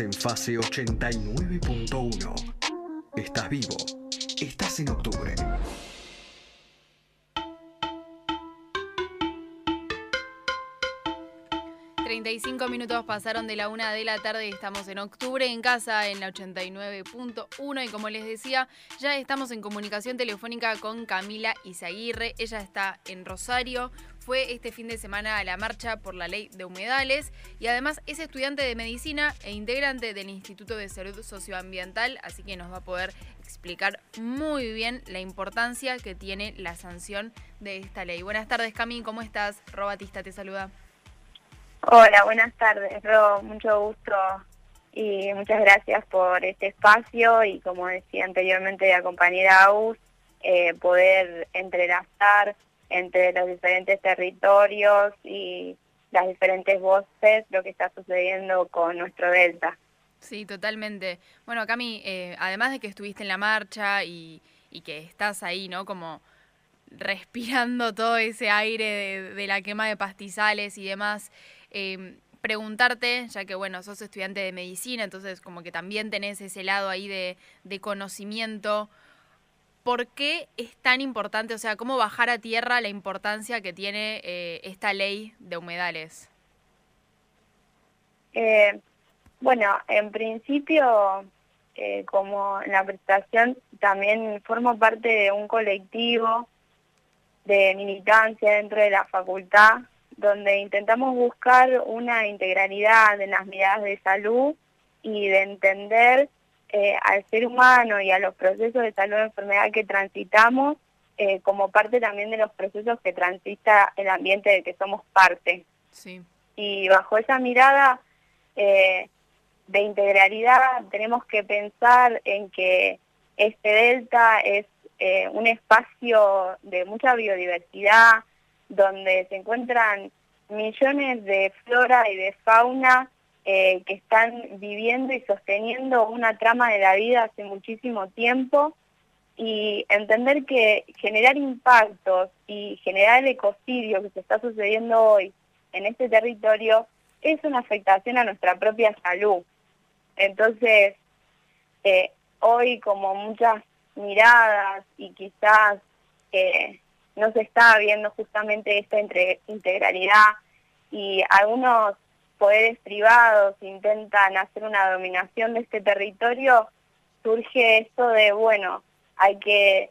En fase 89.1. Estás vivo. Estás en octubre. 35 minutos pasaron de la una de la tarde y estamos en octubre en casa en la 89.1 y como les decía, ya estamos en comunicación telefónica con Camila Izaguirre. Ella está en Rosario, fue este fin de semana a la marcha por la ley de humedales y además es estudiante de medicina e integrante del Instituto de Salud Socioambiental, así que nos va a poder explicar muy bien la importancia que tiene la sanción de esta ley. Buenas tardes, Cami, ¿cómo estás? Robatista te saluda. Hola, buenas tardes, Ro, mucho gusto y muchas gracias por este espacio y como decía anteriormente la compañera Aus, eh, poder entrelazar entre los diferentes territorios y las diferentes voces lo que está sucediendo con nuestro Delta. Sí, totalmente. Bueno, Cami, eh, además de que estuviste en la marcha y, que estás ahí, ¿no? Como respirando todo ese aire de la quema de pastizales y demás, eh, preguntarte, ya que bueno, sos estudiante de medicina, entonces como que también tenés ese lado ahí de, conocimiento, ¿por qué es tan importante, o sea, cómo bajar a tierra la importancia que tiene eh, esta ley de humedales? Eh, bueno, en principio, eh, como en la presentación, también formo parte de un colectivo de militancia dentro de la facultad donde intentamos buscar una integralidad en las miradas de salud y de entender eh, al ser humano y a los procesos de salud y enfermedad que transitamos eh, como parte también de los procesos que transita el ambiente del que somos parte. Sí. Y bajo esa mirada eh, de integralidad tenemos que pensar en que este delta es un espacio de mucha biodiversidad, donde se encuentran millones de flora y de fauna eh, que están viviendo y sosteniendo una trama de la vida hace muchísimo tiempo y entender que generar impactos y generar el ecocidio que se está sucediendo hoy en este territorio es una afectación a nuestra propia salud. Entonces, eh, hoy como muchas miradas y quizás eh, no se está viendo justamente esta integralidad y algunos poderes privados intentan hacer una dominación de este territorio, surge esto de, bueno, hay que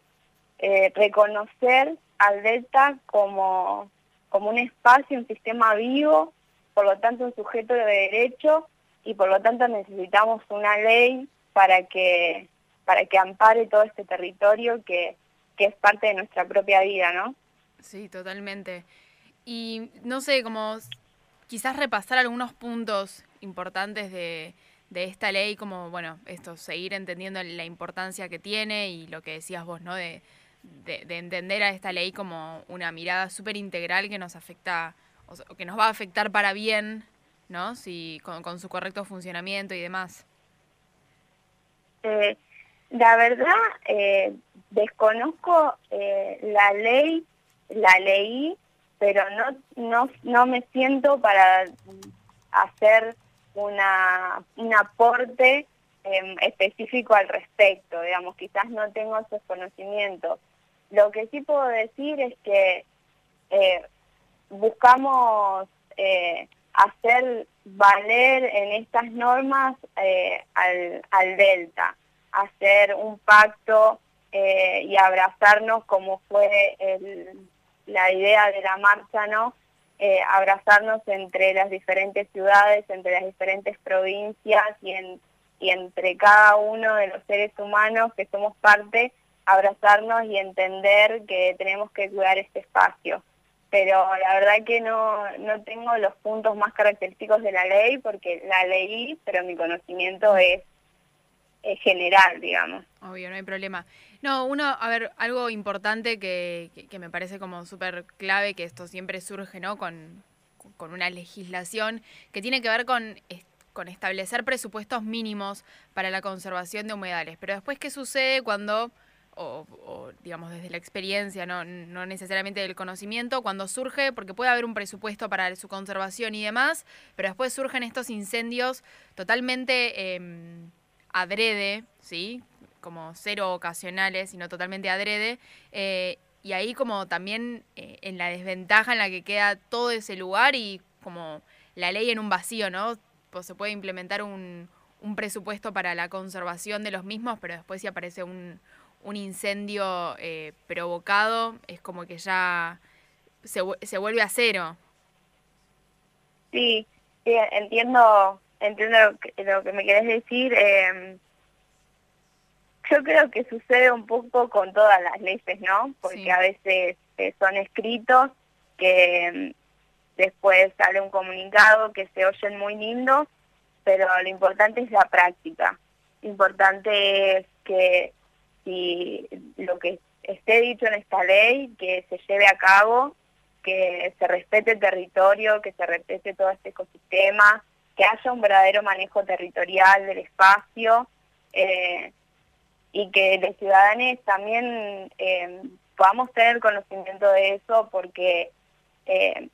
eh, reconocer al Delta como, como un espacio, un sistema vivo, por lo tanto un sujeto de derecho y por lo tanto necesitamos una ley para que, para que ampare todo este territorio que que es parte de nuestra propia vida, ¿no? Sí, totalmente. Y no sé, como quizás repasar algunos puntos importantes de, esta ley, como, bueno, esto, seguir entendiendo la importancia que tiene y lo que decías vos, ¿no? De, entender a esta ley como una mirada súper integral que nos afecta, o que nos va a afectar para bien, ¿no? Si, con, su correcto funcionamiento y demás. Eh, la verdad, eh, desconozco eh, la ley, la leí, pero no, no, no me siento para hacer una, un aporte em, específico al respecto, digamos, quizás no tengo esos conocimientos. Lo que sí puedo decir es que eh, buscamos eh, hacer valer en estas normas al, al delta, hacer un pacto eh, y abrazarnos como fue la idea de la marcha, ¿no? Eh, abrazarnos entre las diferentes ciudades, entre las diferentes provincias y, en, y entre cada uno de los seres humanos que somos parte, abrazarnos y entender que tenemos que cuidar este espacio. Pero la verdad que no, no tengo los puntos más característicos de la ley porque la leí, pero mi conocimiento es general, digamos. Obvio, no hay problema. No, uno, a ver, algo importante que, que, me parece como súper clave, que esto siempre surge, ¿no? Con, con una legislación que tiene que ver con, con establecer presupuestos mínimos para la conservación de humedales. Pero después, ¿qué sucede cuando o, digamos desde la experiencia, no, no necesariamente del conocimiento, cuando surge, porque puede haber un presupuesto para su conservación y demás, pero después surgen estos incendios totalmente em, adrede, ¿sí? Como cero ocasionales, sino totalmente adrede. Eh, y ahí como también eh, en la desventaja en la que queda todo ese lugar y como la ley en un vacío, ¿no? Pues se puede implementar un, un presupuesto para la conservación de los mismos, pero después si aparece un, incendio eh, provocado, es como que ya se, se vuelve a cero. Sí, entiendo, entiendo lo que, lo que me querés decir. Eh, yo creo que sucede un poco con todas las leyes, ¿no? Porque a veces eh, son escritos que mm, después sale un comunicado que se oyen muy lindos, pero lo importante es la práctica. Lo importante es que si lo que esté dicho en esta ley, que se lleve a cabo, que se respete el territorio, que se respete todo este ecosistema, que haya un verdadero manejo territorial del espacio. Eh, y que los ciudadanos también eh, podamos tener conocimiento de eso porque eh,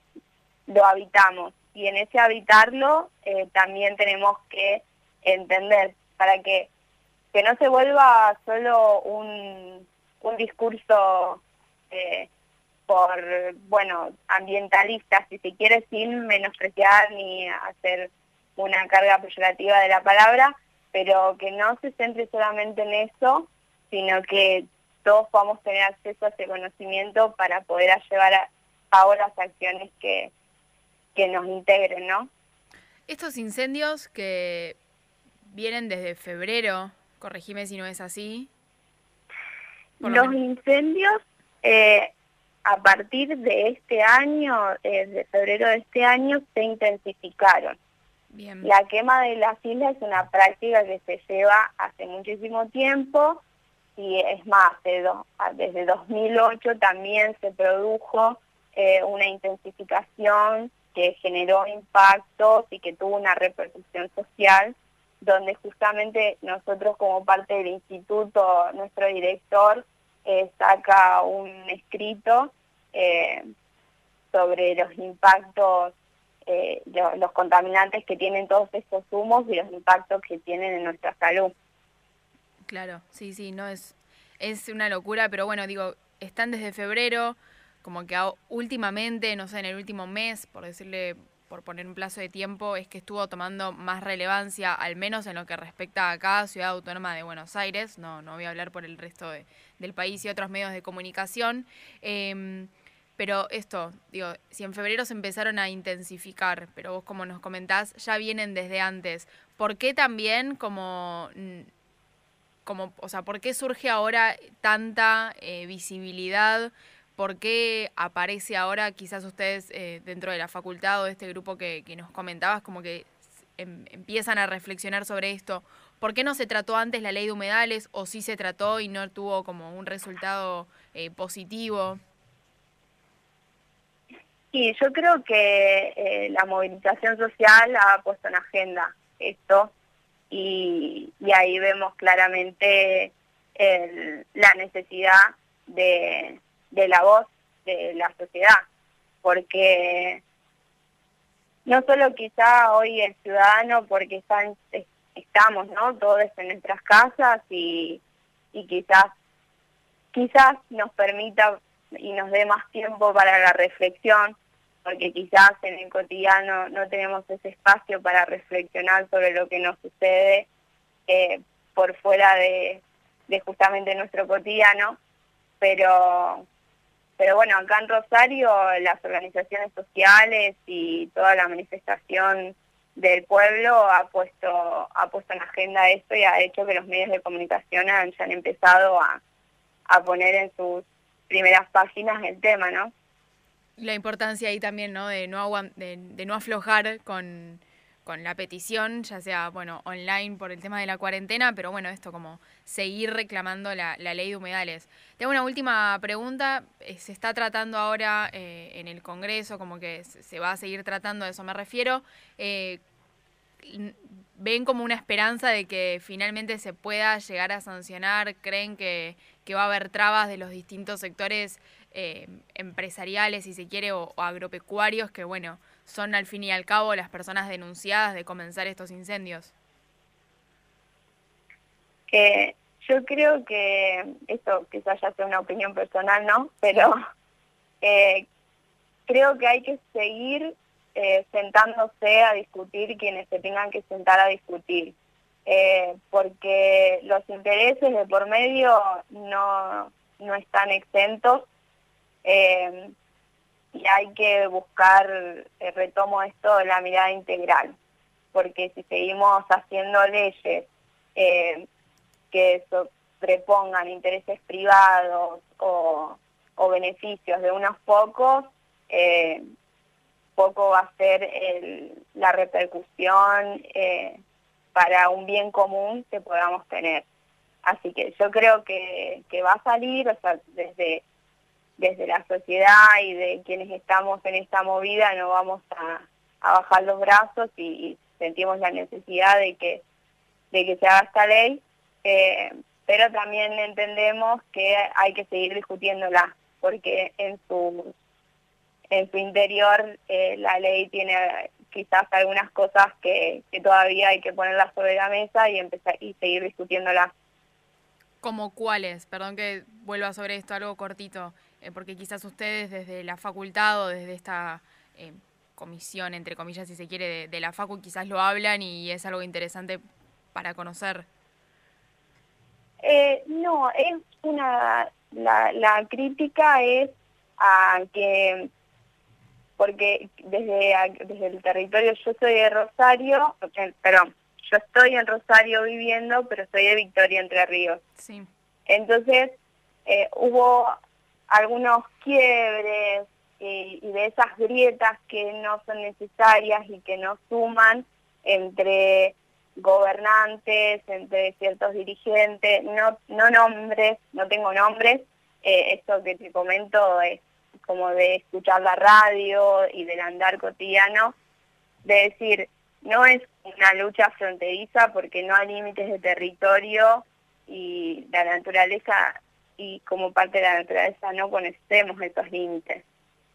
lo habitamos. Y en ese habitarlo eh, también tenemos que entender para que, que no se vuelva solo un, un discurso por, bueno, ambientalista, si se quiere, sin menospreciar ni hacer una carga peyorativa de la palabra, pero que no se centre solamente en eso, sino que todos podamos tener acceso a ese conocimiento para poder llevar a cabo las acciones que, que nos integren, ¿no? Estos incendios que vienen desde febrero, corregime si no es así. Los incendios, eh, a partir de este año, eh, de febrero de este año, se intensificaron. La quema de las islas es una práctica que se lleva hace muchísimo tiempo y es más, desde 2008 también se produjo eh, una intensificación que generó impactos y que tuvo una repercusión social, donde justamente nosotros como parte del instituto, nuestro director eh, saca un escrito eh, sobre los impactos eh, los contaminantes que tienen todos estos humos y los impactos que tienen en nuestra salud. Claro, sí, sí, no es, es una locura, pero bueno, digo, están desde febrero, como que últimamente, no sé, en el último mes, por decirle, por poner un plazo de tiempo, es que estuvo tomando más relevancia, al menos en lo que respecta a cada Ciudad Autónoma de Buenos Aires, no, no voy a hablar por el resto de, del país y otros medios de comunicación. Eh, pero esto, digo, si en febrero se empezaron a intensificar, pero vos como nos comentás, ya vienen desde antes, ¿por qué también como, como o sea, por qué surge ahora tanta eh, visibilidad? ¿Por qué aparece ahora quizás ustedes eh, dentro de la facultad o de este grupo que, que nos comentabas, como que em, empiezan a reflexionar sobre esto? ¿Por qué no se trató antes la ley de humedales o sí se trató y no tuvo como un resultado eh, positivo? Sí, yo creo que eh, la movilización social ha puesto en agenda esto y, ahí vemos claramente la necesidad de, la voz de la sociedad, porque no solo quizá hoy el ciudadano, porque estamos ¿no? todos en nuestras casas y, y quizás, quizás nos permita y nos dé más tiempo para la reflexión, porque quizás en el cotidiano no tenemos ese espacio para reflexionar sobre lo que nos sucede eh, por fuera de, justamente nuestro cotidiano, pero, pero bueno, acá en Rosario las organizaciones sociales y toda la manifestación del pueblo ha puesto, ha puesto en agenda esto y ha hecho que los medios de comunicación hayan empezado a, a poner en sus primeras páginas el tema, ¿no? La importancia ahí también, ¿no? De no, de, no aflojar con, la petición, ya sea, bueno, online por el tema de la cuarentena, pero bueno, esto como seguir reclamando la, ley de humedales. Tengo una última pregunta. Eh, se está tratando ahora eh, en el Congreso, como que se va a seguir tratando, a eso me refiero. Eh, ven como una esperanza de que finalmente se pueda llegar a sancionar? ¿Creen que, va a haber trabas de los distintos sectores eh, empresariales, si se quiere, o, agropecuarios, que bueno, son al fin y al cabo las personas denunciadas de comenzar estos incendios? yo creo que esto quizás ya sea una opinión personal, ¿no? Pero eh, creo que hay que seguir eh, sentándose a discutir quienes se tengan que sentar a discutir, eh, porque los intereses de por medio no, no están exentos eh, y hay que buscar, retomo esto, la mirada integral, porque si seguimos haciendo leyes que sobrepongan intereses privados o, o beneficios de unos pocos, eh, poco va a ser la repercusión eh, para un bien común que podamos tener. Así que yo creo que, va a salir, o sea, desde, desde la sociedad y de quienes estamos en esta movida no vamos a, bajar los brazos y, sentimos la necesidad de que, de que se haga esta ley, eh, pero también entendemos que hay que seguir discutiéndola, porque en sus en su interior eh, la ley tiene quizás algunas cosas que, todavía hay que ponerlas sobre la mesa y empezar y seguir discutiéndolas. ¿Como cuáles? Perdón que vuelva sobre esto, algo cortito, eh, porque quizás ustedes desde la facultad o desde esta eh, comisión, entre comillas, si se quiere, de, la facu, quizás lo hablan y es algo interesante para conocer. no, es una, la, la crítica es a que porque desde, desde el territorio, yo soy de Rosario, perdón, yo estoy en Rosario viviendo, pero soy de Victoria Entre Ríos. Sí. Entonces, eh, hubo algunos quiebres y, y, de esas grietas que no son necesarias y que no suman entre gobernantes, entre ciertos dirigentes, no, no nombres, no tengo nombres, eh, esto que te comento es como de escuchar la radio y del andar cotidiano, de decir, no es una lucha fronteriza porque no hay límites de territorio y la naturaleza y como parte de la naturaleza no conocemos esos límites.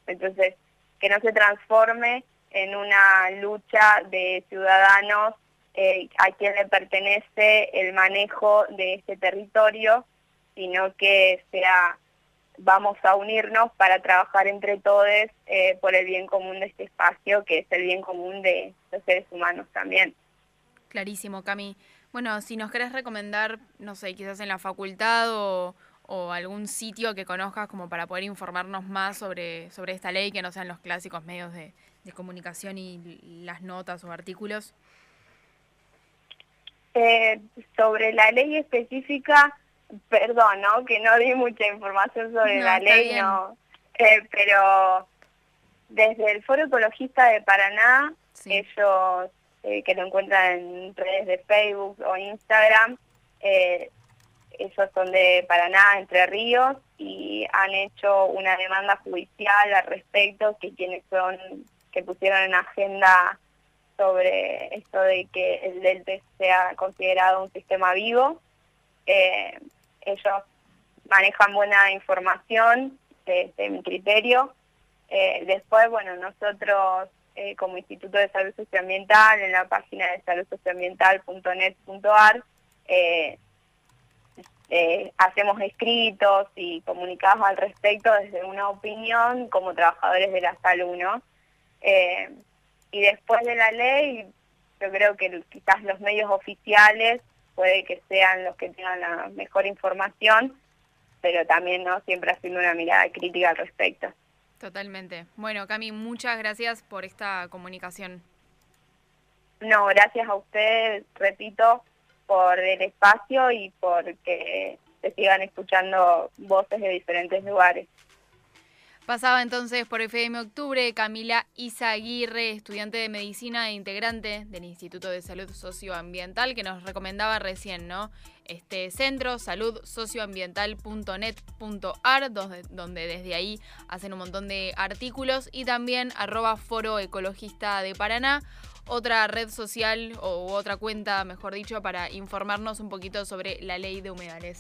Entonces, que no se transforme en una lucha de ciudadanos eh, a quien le pertenece el manejo de este territorio, sino que sea vamos a unirnos para trabajar entre todos eh, por el bien común de este espacio, que es el bien común de los seres humanos también. Clarísimo, Cami. Bueno, si nos querés recomendar, no sé, quizás en la facultad o, algún sitio que conozcas como para poder informarnos más sobre, sobre esta ley, que no sean los clásicos medios de, comunicación y las notas o artículos. Eh, sobre la ley específica, perdón, ¿no? Que no di mucha información sobre la ley, no. Eh, pero desde el Foro Ecologista de Paraná, ellos eh, que lo encuentran en redes de Facebook o Instagram, eh, ellos son de Paraná, Entre Ríos, y han hecho una demanda judicial al respecto, que quienes son, que pusieron en agenda sobre esto de que el DELTE sea considerado un sistema vivo. Eh, ellos manejan buena información desde mi criterio. Eh, después, bueno, nosotros eh, como Instituto de Salud Socioambiental, en la página de saludsocioambiental.net.ar, eh, hacemos escritos y comunicados al respecto desde una opinión como trabajadores de la salud, ¿no? y después de la ley, yo creo que quizás los medios oficiales puede que sean los que tengan la mejor información, pero también no siempre haciendo una mirada crítica al respecto. Totalmente. Bueno, Cami, muchas gracias por esta comunicación. No, gracias a ustedes, repito, por el espacio y por que se sigan escuchando voces de diferentes lugares. Pasaba entonces por FM Octubre Camila Izaguirre, estudiante de medicina e integrante del Instituto de Salud Socioambiental, que nos recomendaba recién, ¿no? Este centro, saludsocioambiental.net.ar, donde desde ahí hacen un montón de artículos, y también arroba foro ecologista de Paraná otra red social o otra cuenta, mejor dicho, para informarnos un poquito sobre la ley de humedales.